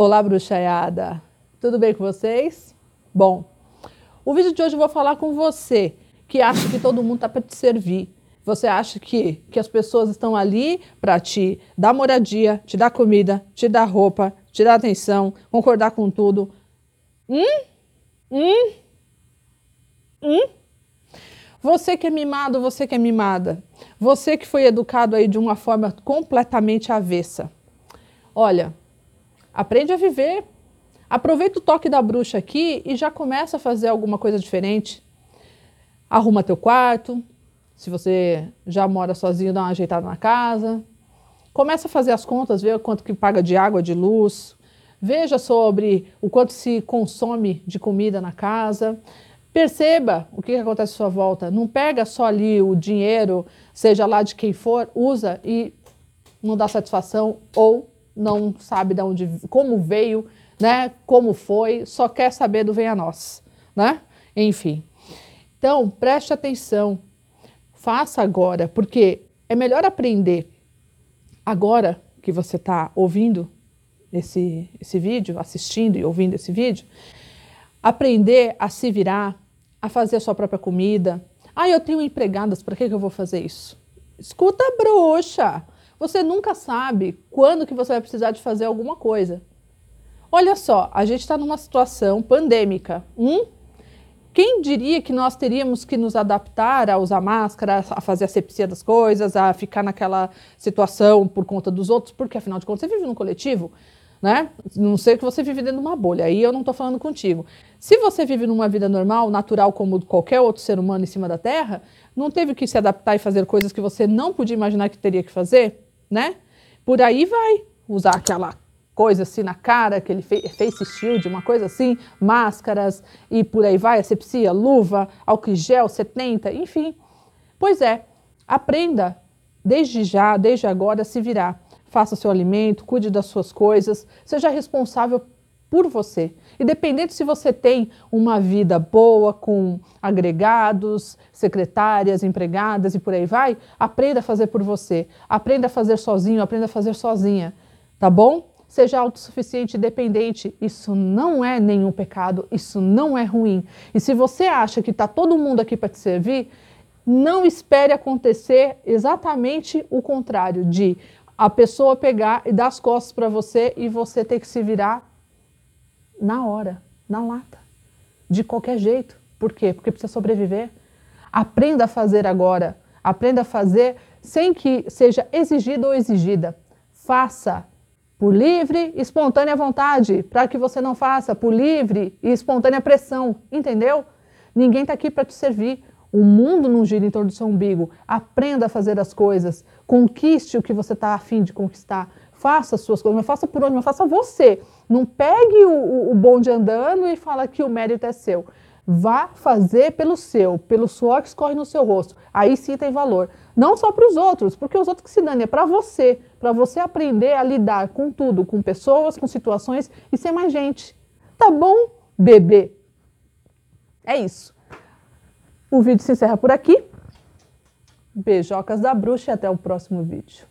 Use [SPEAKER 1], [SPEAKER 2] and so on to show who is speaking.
[SPEAKER 1] Olá, bruxaiada! Tudo bem com vocês? Bom, o vídeo de hoje eu vou falar com você que acha que todo mundo está para te servir. Você acha que, que as pessoas estão ali para te dar moradia, te dar comida, te dar roupa, te dar atenção, concordar com tudo. Hum? Hum? Hum? Você que é mimado, você que é mimada. Você que foi educado aí de uma forma completamente avessa. Olha, aprende a viver. Aproveita o toque da bruxa aqui e já começa a fazer alguma coisa diferente. Arruma teu quarto. Se você já mora sozinho, dá uma ajeitada na casa. Começa a fazer as contas, ver quanto que paga de água, de luz. Veja sobre o quanto se consome de comida na casa. Perceba o que, acontece à sua volta. Não pega só ali o dinheiro, seja lá de quem for, usa e não dá satisfação ou não sabe de onde, como veio, né? Como foi, só quer saber do vem a nós, né? Enfim. Então, preste atenção. Faça agora, porque é melhor aprender agora que você está ouvindo esse, esse vídeo, assistindo e ouvindo esse vídeo, aprender a se virar, a fazer a sua própria comida. Ah, eu tenho empregadas, para que, que eu vou fazer isso? Escuta, bruxa! Você nunca sabe quando que você vai precisar de fazer alguma coisa. Olha só, a gente está numa situação pandêmica. Hum? Quem diria que nós teríamos que nos adaptar a usar máscara, a fazer a sepsia das coisas, a ficar naquela situação por conta dos outros? Porque, afinal de contas, você vive num coletivo né? Não sei que você vive dentro de uma bolha, aí eu não estou falando contigo. Se você vive numa vida normal, natural, como qualquer outro ser humano em cima da Terra, não teve que se adaptar e fazer coisas que você não podia imaginar que teria que fazer, né? Por aí vai usar aquela coisa assim na cara, aquele face shield, uma coisa assim, máscaras e por aí vai, asepsia, luva, álcool gel, 70, enfim. Pois é, aprenda desde já, desde agora, se virar faça seu alimento, cuide das suas coisas, seja responsável por você. Independente se você tem uma vida boa com agregados, secretárias, empregadas e por aí vai, aprenda a fazer por você. Aprenda a fazer sozinho, aprenda a fazer sozinha, tá bom? Seja autossuficiente e dependente. Isso não é nenhum pecado, isso não é ruim. E se você acha que está todo mundo aqui para te servir, não espere acontecer exatamente o contrário de a pessoa pegar e dar as costas para você e você ter que se virar na hora, na lata, de qualquer jeito. Por quê? Porque precisa sobreviver. Aprenda a fazer agora. Aprenda a fazer sem que seja exigido ou exigida. Faça por livre e espontânea vontade, para que você não faça por livre e espontânea pressão, entendeu? Ninguém está aqui para te servir. O mundo não gira em torno do seu umbigo. Aprenda a fazer as coisas. Conquiste o que você está afim de conquistar. Faça as suas coisas, mas faça por onde, mas faça você. Não pegue o, o bonde andando e fala que o mérito é seu. Vá fazer pelo seu, pelo suor que escorre no seu rosto. Aí sim tem valor. Não só para os outros, porque os outros que se dane, é para você. Para você aprender a lidar com tudo, com pessoas, com situações e ser mais gente. Tá bom, bebê? É isso. O vídeo se encerra por aqui. Beijocas da bruxa e até o próximo vídeo.